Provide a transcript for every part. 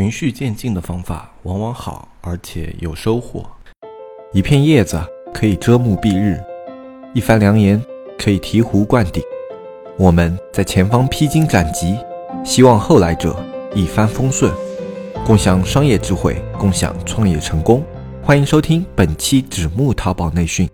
循序渐进的方法往往好，而且有收获。一片叶子可以遮目蔽日，一番良言可以醍醐灌顶。我们在前方披荆斩棘，希望后来者一帆风顺，共享商业智慧，共享创业成功。欢迎收听本期纸木淘宝内训。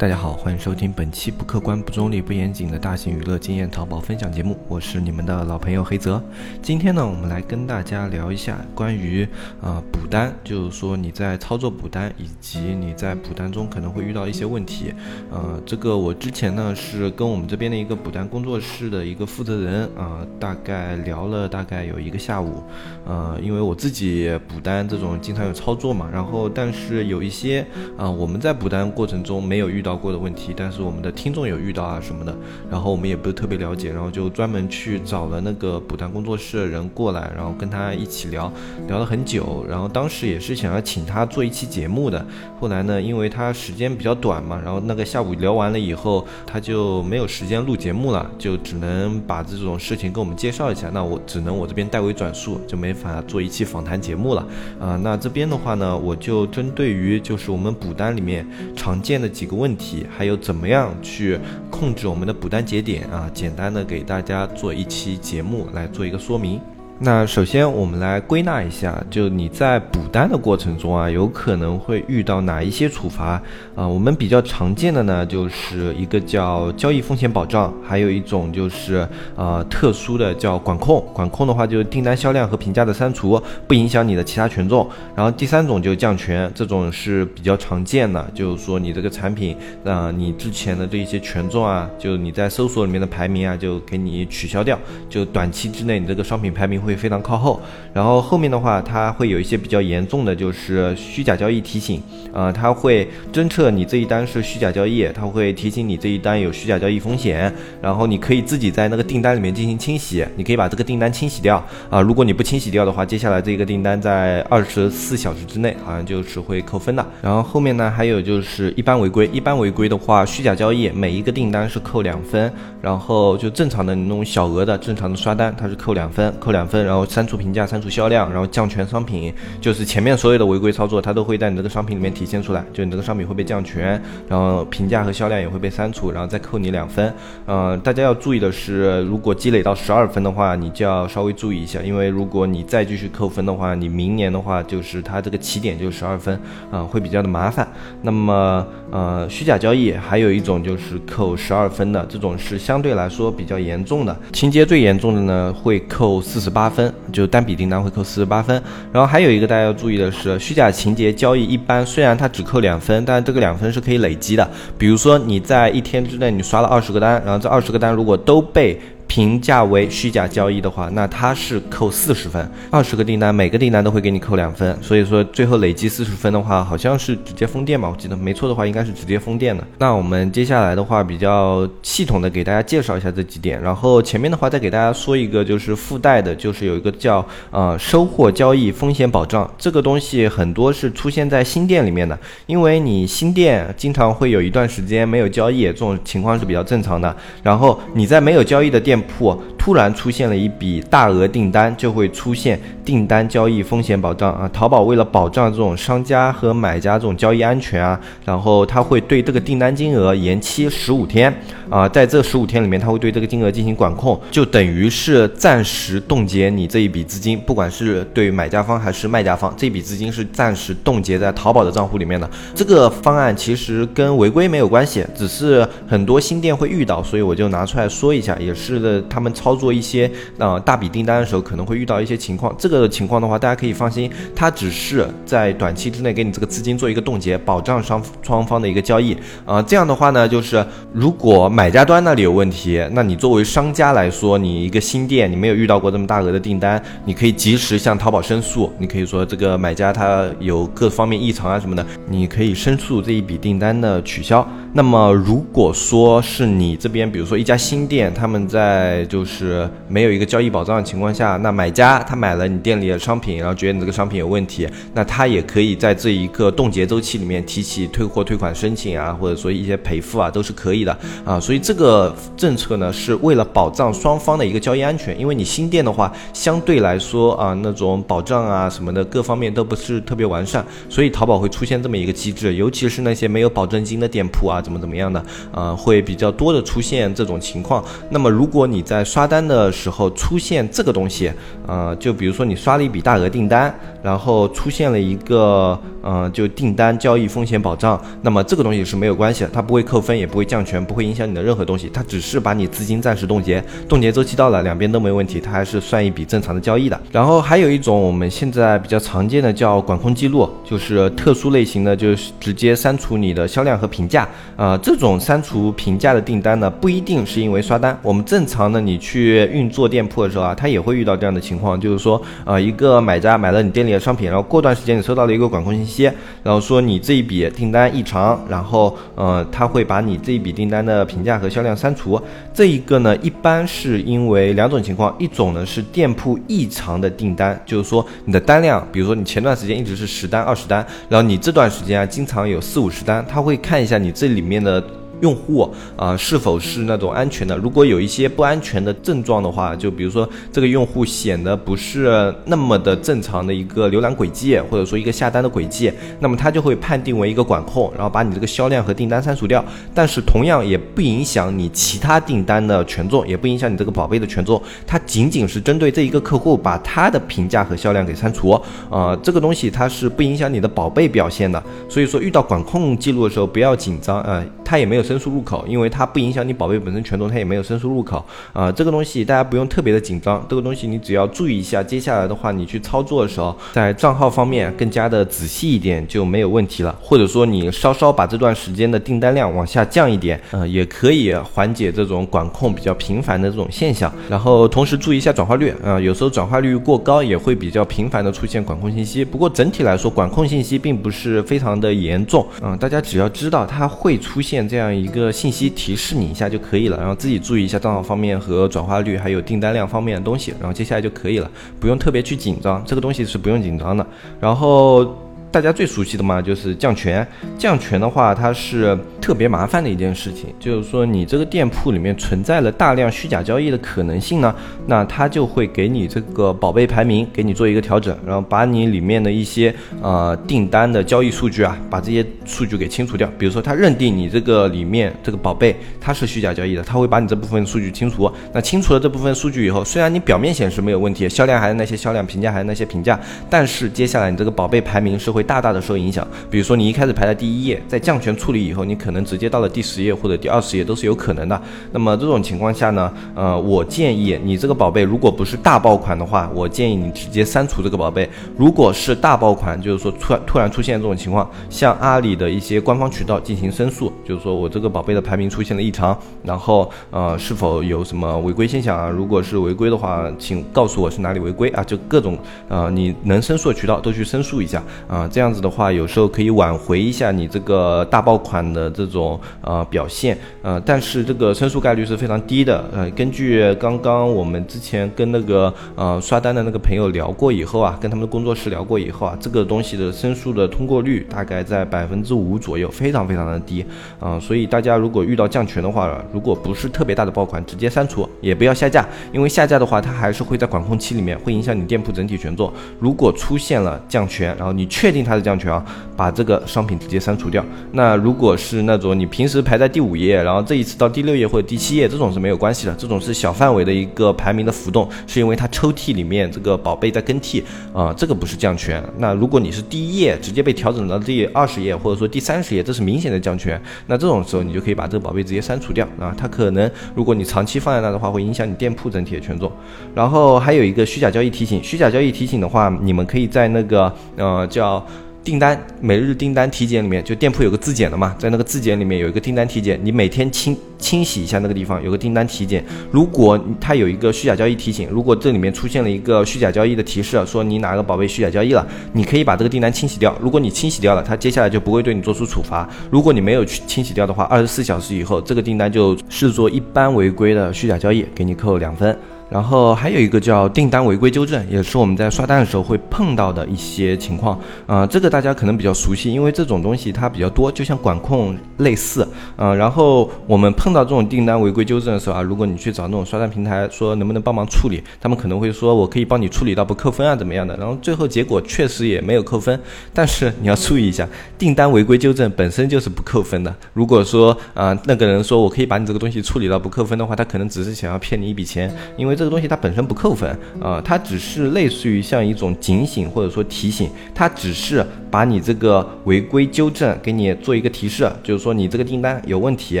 大家好，欢迎收听本期不客观、不中立、不严谨的大型娱乐经验淘宝分享节目，我是你们的老朋友黑泽。今天呢，我们来跟大家聊一下关于啊补单，就是说你在操作补单以及你在补单中可能会遇到一些问题。呃，这个我之前呢是跟我们这边的一个补单工作室的一个负责人啊，大概聊了大概有一个下午。呃，因为我自己补单这种经常有操作嘛，然后但是有一些啊我们在补单过程中没有遇到。过的。问题，但是我们的。听众有遇到啊什么的，然后我们也不是特别了解，然后就专门去找了那个补单工作室的。人过来，然后跟他一起聊聊了很久，然后当时也是想要请他做一期节目的，后来呢，因为他时间比较短嘛，然后那个下午聊完了以后，他就没有时间录节目了，就只能把这种事情跟我们介绍一下，那我只能我这边代为转述，就没法做一期访谈节目了啊。那这边的。话呢，我就针对于就是我们补单里面常见的。几个问题。还有怎么样去控制我们的补单节点啊？简单的给大家做一期节目来做一个说明。那首先我们来归纳一下，就你在补单的过程中啊，有可能会遇到哪一些处罚啊？我们比较常见的呢，就是一个叫交易风险保障，还有一种就是呃特殊的叫管控。管控的话就是订单销量和评价的删除，不影响你的其他权重。然后第三种就降权，这种是比较常见的，就是说你这个产品啊，你之前的这一些权重啊，就你在搜索里面的排名啊，就给你取消掉，就短期之内你这个商品排名会。会非常靠后，然后后面的话，它会有一些比较严重的，就是虚假交易提醒，呃，它会侦测你这一单是虚假交易，它会提醒你这一单有虚假交易风险，然后你可以自己在那个订单里面进行清洗，你可以把这个订单清洗掉啊，如果你不清洗掉的话，接下来这个订单在二十四小时之内好像就是会扣分的。然后后面呢，还有就是一般违规，一般违规的话，虚假交易每一个订单是扣两分，然后就正常的那种小额的正常的刷单，它是扣两分，扣两分。分然后删除评价、删除销量，然后降权商品，就是前面所有的违规操作，它都会在你这个商品里面体现出来。就你这个商品会被降权，然后评价和销量也会被删除，然后再扣你两分。嗯，大家要注意的是，如果积累到十二分的话，你就要稍微注意一下，因为如果你再继续扣分的话，你明年的话就是它这个起点就是十二分，啊，会比较的麻烦。那么，呃，虚假交易还有一种就是扣十二分的，这种是相对来说比较严重的，情节最严重的呢会扣四十八。八分就单笔订单会扣四十八分，然后还有一个大家要注意的是，虚假情节交易一般虽然它只扣两分，但这个两分是可以累积的。比如说你在一天之内你刷了二十个单，然后这二十个单如果都被评价为虚假交易的话，那它是扣四十分。二十个订单，每个订单都会给你扣两分，所以说最后累计四十分的话，好像是直接封店吧？我记得没错的话，应该是直接封店的。那我们接下来的话，比较系统的给大家介绍一下这几点，然后前面的话再给大家说一个，就是附带的，就是有一个叫呃收货交易风险保障，这个东西很多是出现在新店里面的，因为你新店经常会有一段时间没有交易，这种情况是比较正常的。然后你在没有交易的店。铺突然出现了一笔大额订单，就会出现订单交易风险保障啊。淘宝为了保障这种商家和买家这种交易安全啊，然后他会对这个订单金额延期十五天啊，在这十五天里面，他会对这个金额进行管控，就等于是暂时冻结你这一笔资金，不管是对买家方还是卖家方，这笔资金是暂时冻结在淘宝的账户里面的。这个方案其实跟违规没有关系，只是很多新店会遇到，所以我就拿出来说一下，也是。他们操操作一些呃大笔订单的时候，可能会遇到一些情况。这个情况的话，大家可以放心，它只是在短期之内给你这个资金做一个冻结，保障双双方的一个交易。啊，这样的话呢，就是如果买家端那里有问题，那你作为商家来说，你一个新店，你没有遇到过这么大额的订单，你可以及时向淘宝申诉。你可以说这个买家他有各方面异常啊什么的，你可以申诉这一笔订单的取消。那么如果说是你这边，比如说一家新店，他们在就是是没有一个交易保障的情况下，那买家他买了你店里的商品，然后觉得你这个商品有问题，那他也可以在这一个冻结周期里面提起退货退款申请啊，或者说一些赔付啊，都是可以的啊。所以这个政策呢，是为了保障双方的一个交易安全，因为你新店的话，相对来说啊，那种保障啊什么的各方面都不是特别完善，所以淘宝会出现这么一个机制，尤其是那些没有保证金的店铺啊，怎么怎么样的，啊，会比较多的出现这种情况。那么如果你在刷单的时候出现这个东西，呃，就比如说你刷了一笔大额订单，然后出现了一个，呃，就订单交易风险保障，那么这个东西是没有关系的，它不会扣分，也不会降权，不会影响你的任何东西，它只是把你资金暂时冻结，冻结周期到了，两边都没问题，它还是算一笔正常的交易的。然后还有一种我们现在比较常见的叫管控记录，就是特殊类型的，就是直接删除你的销量和评价，啊，这种删除评价的订单呢，不一定是因为刷单，我们正常的你去去运作店铺的时候啊，他也会遇到这样的情况，就是说，呃，一个买家买了你店里的商品，然后过段时间你收到了一个管控信息，然后说你这一笔订单异常，然后，呃，他会把你这一笔订单的评价和销量删除。这一个呢，一般是因为两种情况，一种呢是店铺异常的订单，就是说你的单量，比如说你前段时间一直是十单、二十单，然后你这段时间啊经常有四五十单，他会看一下你这里面的。用户啊，是否是那种安全的？如果有一些不安全的症状的话，就比如说这个用户显得不是那么的正常的一个浏览轨迹，或者说一个下单的轨迹，那么他就会判定为一个管控，然后把你这个销量和订单删除掉。但是同样也不影响你其他订单的权重，也不影响你这个宝贝的权重。它仅仅是针对这一个客户，把他的评价和销量给删除。啊，这个东西它是不影响你的宝贝表现的。所以说遇到管控记录的时候不要紧张啊，它也没有。申诉入口，因为它不影响你宝贝本身权重，它也没有申诉入口啊。这个东西大家不用特别的紧张，这个东西你只要注意一下。接下来的话，你去操作的时候，在账号方面更加的仔细一点就没有问题了。或者说你稍稍把这段时间的订单量往下降一点，呃，也可以缓解这种管控比较频繁的这种现象。然后同时注意一下转化率啊，有时候转化率过高也会比较频繁的出现管控信息。不过整体来说，管控信息并不是非常的严重嗯，大家只要知道它会出现这样。一个信息提示你一下就可以了，然后自己注意一下账号方面和转化率，还有订单量方面的东西，然后接下来就可以了，不用特别去紧张，这个东西是不用紧张的。然后。大家最熟悉的嘛，就是降权。降权的话，它是特别麻烦的一件事情。就是说，你这个店铺里面存在了大量虚假交易的可能性呢，那它就会给你这个宝贝排名给你做一个调整，然后把你里面的一些呃订单的交易数据啊，把这些数据给清除掉。比如说，它认定你这个里面这个宝贝它是虚假交易的，它会把你这部分数据清除。那清除了这部分数据以后，虽然你表面显示没有问题，销量还是那些销量，评价还是那些评价，但是接下来你这个宝贝排名是会。大大的受影响，比如说你一开始排在第一页，在降权处理以后，你可能直接到了第十页或者第二十页都是有可能的。那么这种情况下呢，呃，我建议你这个宝贝如果不是大爆款的话，我建议你直接删除这个宝贝。如果是大爆款，就是说突然突然出现这种情况，向阿里的一些官方渠道进行申诉，就是说我这个宝贝的排名出现了异常，然后呃是否有什么违规现象啊？如果是违规的话，请告诉我是哪里违规啊？就各种呃你能申诉的渠道都去申诉一下啊。这样子的话，有时候可以挽回一下你这个大爆款的这种呃表现，呃，但是这个申诉概率是非常低的。呃，根据刚刚我们之前跟那个呃刷单的那个朋友聊过以后啊，跟他们的工作室聊过以后啊，这个东西的申诉的通过率大概在百分之五左右，非常非常的低。啊，所以大家如果遇到降权的话，如果不是特别大的爆款，直接删除，也不要下架，因为下架的话，它还是会在管控期里面，会影响你店铺整体权重。如果出现了降权，然后你确定。它的降权啊，把这个商品直接删除掉。那如果是那种你平时排在第五页，然后这一次到第六页或者第七页，这种是没有关系的。这种是小范围的一个排名的浮动，是因为它抽屉里面这个宝贝在更替啊，这个不是降权。那如果你是第一页直接被调整到第二十页或者说第三十页，这是明显的降权。那这种时候你就可以把这个宝贝直接删除掉啊。它可能如果你长期放在那的话，会影响你店铺整体的权重。然后还有一个虚假交易提醒，虚假交易提醒的话，你们可以在那个呃叫。订单每日订单体检里面，就店铺有个自检的嘛，在那个自检里面有一个订单体检，你每天清清洗一下那个地方，有个订单体检。如果它有一个虚假交易提醒，如果这里面出现了一个虚假交易的提示，说你哪个宝贝虚假交易了，你可以把这个订单清洗掉。如果你清洗掉了，它接下来就不会对你做出处罚。如果你没有去清洗掉的话，二十四小时以后这个订单就视作一般违规的虚假交易，给你扣两分。然后还有一个叫订单违规纠正，也是我们在刷单的时候会碰到的一些情况。啊，这个大家可能比较熟悉，因为这种东西它比较多，就像管控类似。嗯，然后我们碰到这种订单违规纠正的时候啊，如果你去找那种刷单平台说能不能帮忙处理，他们可能会说我可以帮你处理到不扣分啊怎么样的。然后最后结果确实也没有扣分，但是你要注意一下，订单违规纠正本身就是不扣分的。如果说啊那个人说我可以把你这个东西处理到不扣分的话，他可能只是想要骗你一笔钱，因为这个东西它本身不扣分啊，它只是类似于像一种警醒或者说提醒，它只是把你这个违规纠正给你做一个提示，就是说你这个订单有问题，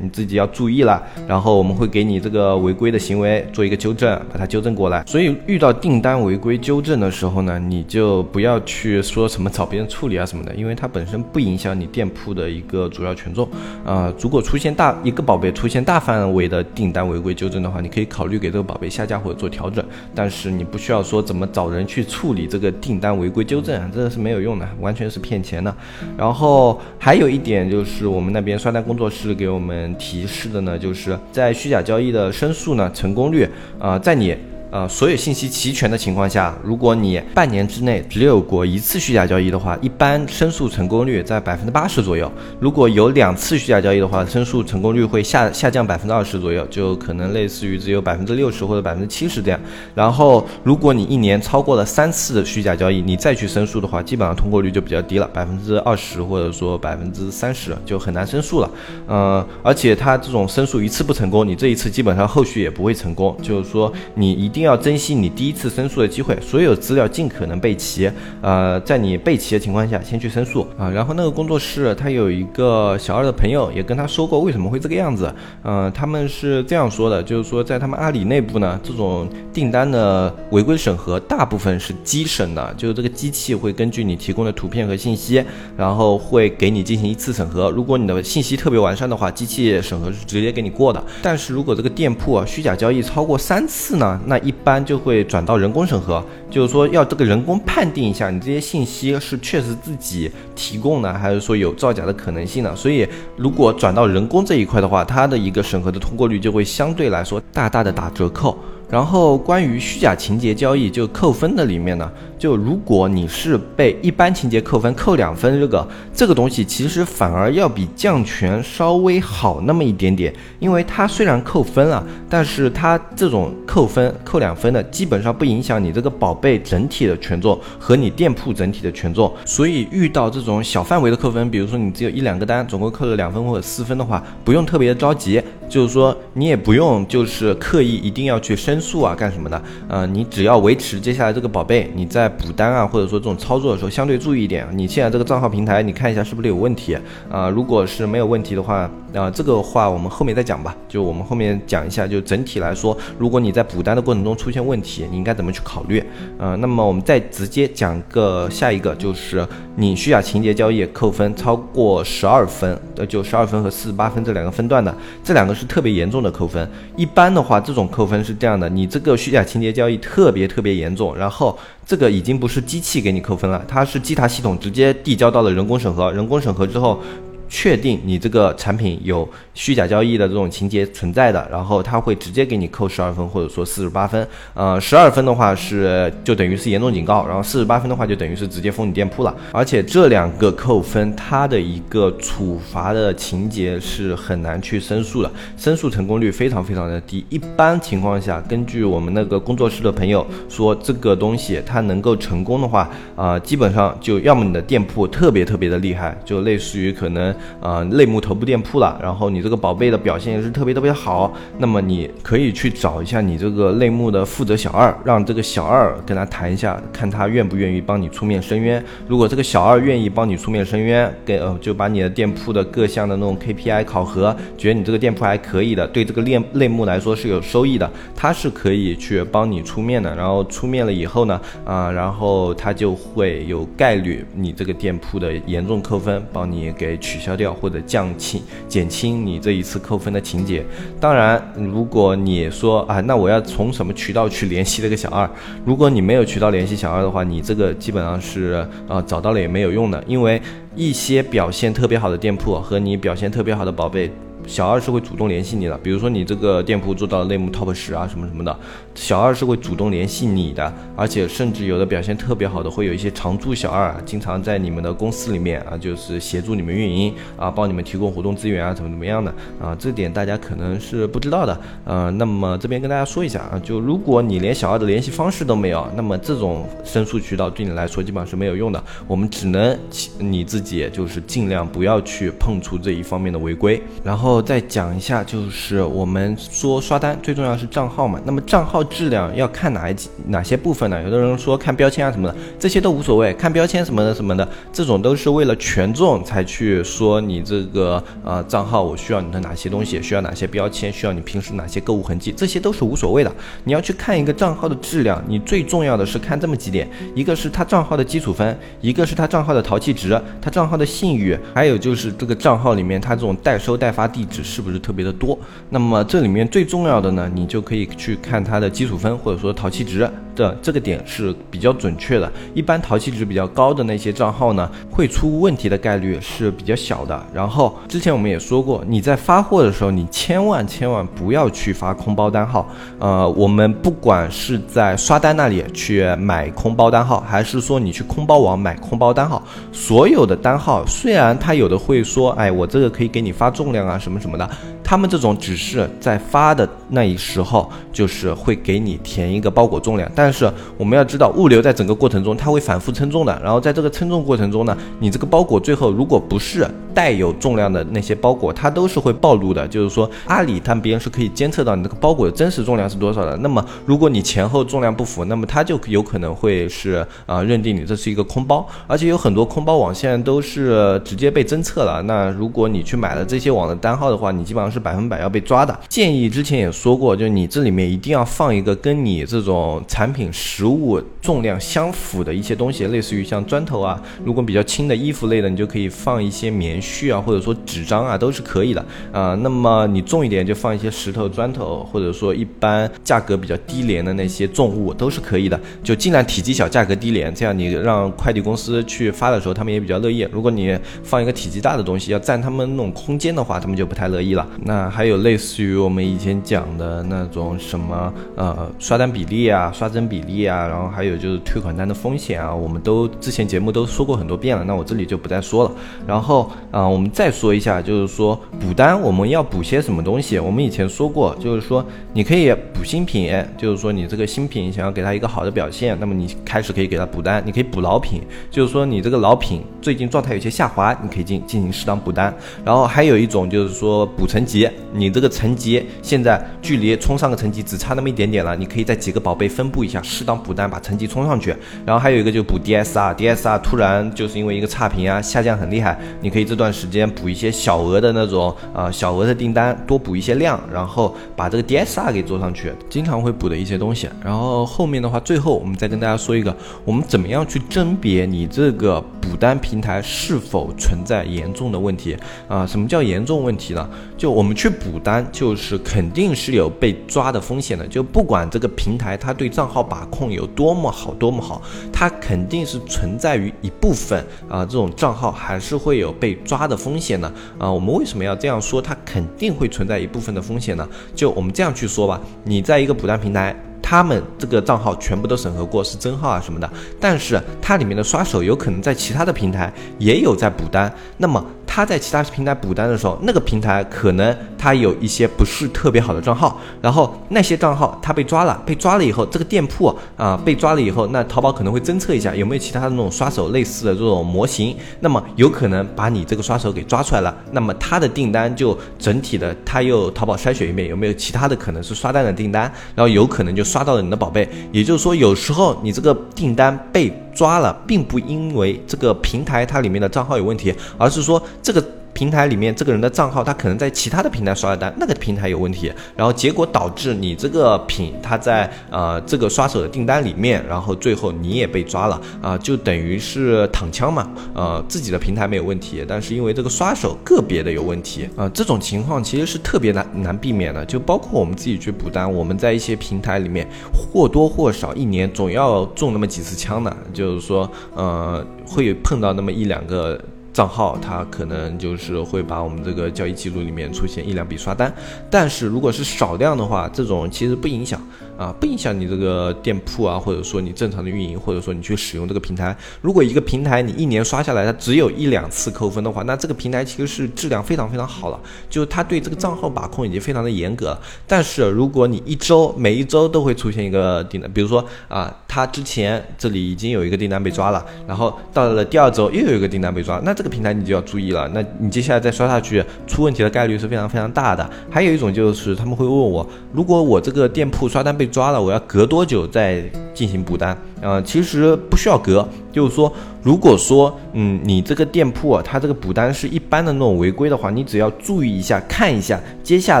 你自己要注意了。然后我们会给你这个违规的行为做一个纠正，把它纠正过来。所以遇到订单违规纠正的时候呢，你就不要去说什么找别人处理啊什么的，因为它本身不影响你店铺的一个主要权重啊。如果出现大一个宝贝出现大范围的订单违规纠正的话，你可以考虑给这个宝贝下架或者做调整，但是你不需要说怎么找人去处理这个订单违规纠正，这个是没有用的，完全是骗钱的。然后还有一点就是我们那边刷单工作室给我们提示的呢，就是在虚假交易的申诉呢成功率啊，在你。呃，所有信息齐全的情况下，如果你半年之内只有过一次虚假交易的话，一般申诉成功率在百分之八十左右。如果有两次虚假交易的话，申诉成功率会下下降百分之二十左右，就可能类似于只有百分之六十或者百分之七十这样。然后，如果你一年超过了三次虚假交易，你再去申诉的话，基本上通过率就比较低了，百分之二十或者说百分之三十就很难申诉了。嗯，而且它这种申诉一次不成功，你这一次基本上后续也不会成功，就是说你。一定要珍惜你第一次申诉的机会，所有资料尽可能备齐。呃，在你备齐的情况下，先去申诉啊。然后那个工作室他有一个小二的朋友也跟他说过为什么会这个样子。嗯，他们是这样说的，就是说在他们阿里内部呢，这种订单的违规审核大部分是机审的，就是这个机器会根据你提供的图片和信息，然后会给你进行一次审核。如果你的信息特别完善的话，机器审核是直接给你过的。但是如果这个店铺啊虚假交易超过三次呢，那一般就会转到人工审核，就是说要这个人工判定一下你这些信息是确实自己提供的，还是说有造假的可能性呢？所以如果转到人工这一块的话，它的一个审核的通过率就会相对来说大大的打折扣。然后关于虚假情节交易就扣分的里面呢。就如果你是被一般情节扣分扣两分，这个这个东西其实反而要比降权稍微好那么一点点，因为它虽然扣分了，但是它这种扣分扣两分的基本上不影响你这个宝贝整体的权重和你店铺整体的权重，所以遇到这种小范围的扣分，比如说你只有一两个单，总共扣了两分或者四分的话，不用特别着急，就是说你也不用就是刻意一定要去申诉啊干什么的，呃，你只要维持接下来这个宝贝你在。补单啊，或者说这种操作的时候，相对注意一点。你现在这个账号平台，你看一下是不是有问题啊？如果是没有问题的话，啊，这个话我们后面再讲吧。就我们后面讲一下，就整体来说，如果你在补单的过程中出现问题，你应该怎么去考虑？呃，那么我们再直接讲个下一个，就是你虚假情节交易扣分超过十二分，呃，就十二分和四十八分这两个分段的，这两个是特别严重的扣分。一般的话，这种扣分是这样的：你这个虚假情节交易特别特别严重，然后。这个已经不是机器给你扣分了，它是机塔系统直接递交到了人工审核，人工审核之后。确定你这个产品有虚假交易的这种情节存在的，然后他会直接给你扣十二分，或者说四十八分。呃，十二分的话是就等于是严重警告，然后四十八分的话就等于是直接封你店铺了。而且这两个扣分，它的一个处罚的情节是很难去申诉的，申诉成功率非常非常的低。一般情况下，根据我们那个工作室的朋友说，这个东西它能够成功的话，啊，基本上就要么你的店铺特别特别的厉害，就类似于可能。呃，类目头部店铺了，然后你这个宝贝的表现也是特别特别好，那么你可以去找一下你这个类目的负责小二，让这个小二跟他谈一下，看他愿不愿意帮你出面申冤。如果这个小二愿意帮你出面申冤，给呃就把你的店铺的各项的那种 KPI 考核，觉得你这个店铺还可以的，对这个类类目来说是有收益的，他是可以去帮你出面的。然后出面了以后呢，啊，然后他就会有概率你这个店铺的严重扣分，帮你给取消。消掉或者降轻减轻你这一次扣分的情节。当然，如果你说啊，那我要从什么渠道去联系这个小二？如果你没有渠道联系小二的话，你这个基本上是呃找到了也没有用的，因为一些表现特别好的店铺和你表现特别好的宝贝。小二是会主动联系你的。比如说你这个店铺做到类目 top 十啊什么什么的，小二是会主动联系你的，而且甚至有的表现特别好的，会有一些常驻小二，经常在你们的公司里面啊，就是协助你们运营啊，帮你们提供活动资源啊，怎么怎么样的啊，这点大家可能是不知道的。呃，那么这边跟大家说一下啊，就如果你连小二的联系方式都没有，那么这种申诉渠道对你来说基本上是没有用的。我们只能你自己就是尽量不要去碰触这一方面的违规。然后再讲一下，就是我们说刷单最重要是账号嘛。那么账号质量要看哪一几哪些部分呢？有的人说看标签啊什么的，这些都无所谓。看标签什么的什么的，这种都是为了权重才去说你这个呃账号我需要你的哪些东西，需要哪些标签，需要你平时哪些购物痕迹，这些都是无所谓的。你要去看一个账号的质量，你最重要的是看这么几点：一个是他账号的基础分，一个是他账号的淘气值，他账号的信誉，还有就是这个账号里面他这种代收代发地址是不是特别的多。那么这里面最重要的呢，你就可以去看它的基础分或者说淘气值。的这个点是比较准确的，一般淘气值比较高的那些账号呢，会出问题的概率是比较小的。然后之前我们也说过，你在发货的时候，你千万千万不要去发空包单号。呃，我们不管是在刷单那里去买空包单号，还是说你去空包网买空包单号，所有的单号虽然他有的会说，哎，我这个可以给你发重量啊什么什么的。他们这种只是在发的那一时候，就是会给你填一个包裹重量，但是我们要知道，物流在整个过程中它会反复称重的，然后在这个称重过程中呢，你这个包裹最后如果不是带有重量的那些包裹，它都是会暴露的。就是说，阿里他们别人是可以监测到你这个包裹的真实重量是多少的。那么，如果你前后重量不符，那么它就有可能会是啊认定你这是一个空包，而且有很多空包网现在都是直接被侦测了。那如果你去买了这些网的单号的话，你基本上是。是百分百要被抓的。建议之前也说过，就你这里面一定要放一个跟你这种产品实物重量相符的一些东西，类似于像砖头啊，如果比较轻的衣服类的，你就可以放一些棉絮啊，或者说纸张啊，都是可以的啊。那么你重一点就放一些石头、砖头，或者说一般价格比较低廉的那些重物都是可以的，就尽量体积小、价格低廉，这样你让快递公司去发的时候，他们也比较乐意。如果你放一个体积大的东西，要占他们那种空间的话，他们就不太乐意了。那还有类似于我们以前讲的那种什么呃刷单比例啊、刷增比例啊，然后还有就是退款单的风险啊，我们都之前节目都说过很多遍了，那我这里就不再说了。然后啊，我们再说一下，就是说补单我们要补些什么东西？我们以前说过，就是说你可以补新品，就是说你这个新品想要给它一个好的表现，那么你开始可以给它补单。你可以补老品，就是说你这个老品最近状态有些下滑，你可以进进行适当补单。然后还有一种就是说补层级。级你这个层级现在距离冲上个层级只差那么一点点了，你可以在几个宝贝分布一下，适当补单把层级冲上去。然后还有一个就补 DSR，DSR 突然就是因为一个差评啊下降很厉害，你可以这段时间补一些小额的那种啊小额的订单，多补一些量，然后把这个 DSR 给做上去，经常会补的一些东西。然后后面的话，最后我们再跟大家说一个，我们怎么样去甄别你这个补单平台是否存在严重的问题啊？什么叫严重问题呢？就我我们去补单，就是肯定是有被抓的风险的。就不管这个平台它对账号把控有多么好，多么好，它肯定是存在于一部分啊，这种账号还是会有被抓的风险的啊。我们为什么要这样说？它肯定会存在一部分的风险呢？就我们这样去说吧，你在一个补单平台。他们这个账号全部都审核过是真号啊什么的，但是它里面的刷手有可能在其他的平台也有在补单，那么他在其他平台补单的时候，那个平台可能他有一些不是特别好的账号，然后那些账号他被抓了，被抓了以后，这个店铺啊被抓了以后，那淘宝可能会侦测一下有没有其他的那种刷手类似的这种模型，那么有可能把你这个刷手给抓出来了，那么他的订单就整体的他又淘宝筛选一遍有没有其他的可能是刷单的订单，然后有可能就。刷到了你的宝贝，也就是说，有时候你这个订单被抓了，并不因为这个平台它里面的账号有问题，而是说这个。平台里面这个人的账号，他可能在其他的平台刷的单，那个平台有问题，然后结果导致你这个品他在呃这个刷手的订单里面，然后最后你也被抓了啊，就等于是躺枪嘛，呃自己的平台没有问题，但是因为这个刷手个别的有问题啊，这种情况其实是特别难难避免的，就包括我们自己去补单，我们在一些平台里面或多或少一年总要中那么几次枪的，就是说呃会碰到那么一两个。账号，它可能就是会把我们这个交易记录里面出现一两笔刷单。但是如果是少量的话，这种其实不影响啊，不影响你这个店铺啊，或者说你正常的运营，或者说你去使用这个平台。如果一个平台你一年刷下来它只有一两次扣分的话，那这个平台其实是质量非常非常好了，就是它对这个账号把控已经非常的严格。但是如果你一周每一周都会出现一个订单，比如说啊，它之前这里已经有一个订单被抓了，然后到了第二周又有一个订单被抓，那这个平台你就要注意了，那你接下来再刷下去出问题的概率是非常非常大的。还有一种就是他们会问我，如果我这个店铺刷单被抓了，我要隔多久再进行补单？呃，其实不需要隔，就是说。如果说，嗯，你这个店铺，它这个补单是一般的那种违规的话，你只要注意一下，看一下接下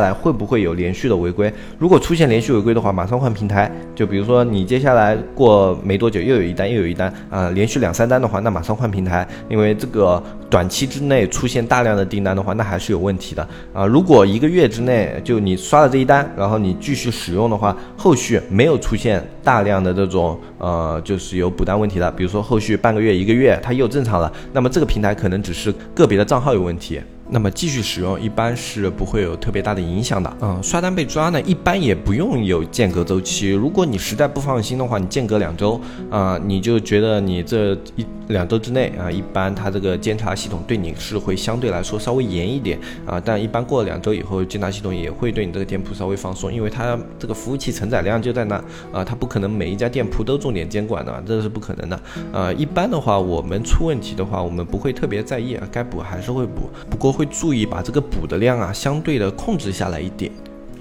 来会不会有连续的违规。如果出现连续违规的话，马上换平台。就比如说你接下来过没多久又有一单又有一单啊，连续两三单的话，那马上换平台，因为这个短期之内出现大量的订单的话，那还是有问题的啊。如果一个月之内就你刷了这一单，然后你继续使用的话，后续没有出现大量的这种呃，就是有补单问题了，比如说后续半个月一个。月它又正常了，那么这个平台可能只是个别的账号有问题。那么继续使用一般是不会有特别大的影响的。嗯，刷单被抓呢，一般也不用有间隔周期。如果你实在不放心的话，你间隔两周啊，你就觉得你这一两周之内啊，一般它这个监察系统对你是会相对来说稍微严一点啊。但一般过了两周以后，监察系统也会对你这个店铺稍微放松，因为它这个服务器承载量就在那啊，它不可能每一家店铺都重点监管的，这是不可能的。呃，一般的话，我们出问题的话，我们不会特别在意啊，该补还是会补，不过。会注意把这个补的量啊，相对的控制下来一点。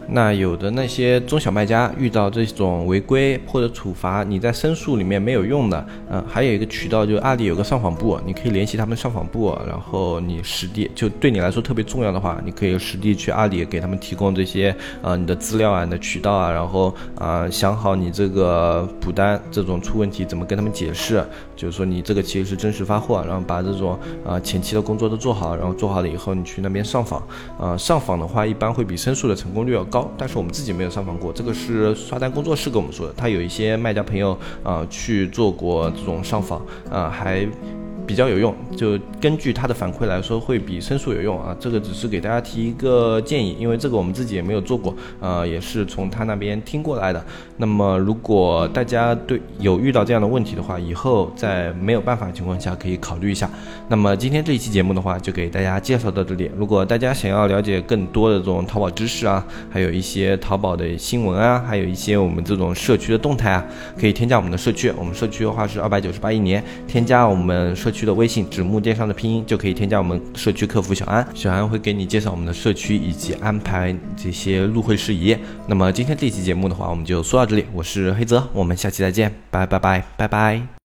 那有的那些中小卖家遇到这种违规或者处罚，你在申诉里面没有用的，嗯，还有一个渠道就是阿里有个上访部，你可以联系他们上访部，然后你实地就对你来说特别重要的话，你可以实地去阿里给他们提供这些呃你的资料啊、你的渠道啊，然后啊想好你这个补单这种出问题怎么跟他们解释，就是说你这个其实是真实发货，然后把这种啊前期的工作都做好，然后做好了以后你去那边上访，啊上访的话一般会比申诉的成功率要高。高，但是我们自己没有上访过，这个是刷单工作室跟我们说的，他有一些卖家朋友啊去做过这种上访啊，还。比较有用，就根据他的反馈来说，会比申诉有用啊。这个只是给大家提一个建议，因为这个我们自己也没有做过，呃，也是从他那边听过来的。那么，如果大家对有遇到这样的问题的话，以后在没有办法的情况下，可以考虑一下。那么今天这一期节目的话，就给大家介绍到这里。如果大家想要了解更多的这种淘宝知识啊，还有一些淘宝的新闻啊，还有一些我们这种社区的动态啊，可以添加我们的社区。我们社区的话是二百九十八一年，添加我们社。区的微信，指木电商的拼音就可以添加我们社区客服小安，小安会给你介绍我们的社区以及安排这些入会事宜。那么今天这期节目的话，我们就说到这里，我是黑泽，我们下期再见，拜拜拜拜拜。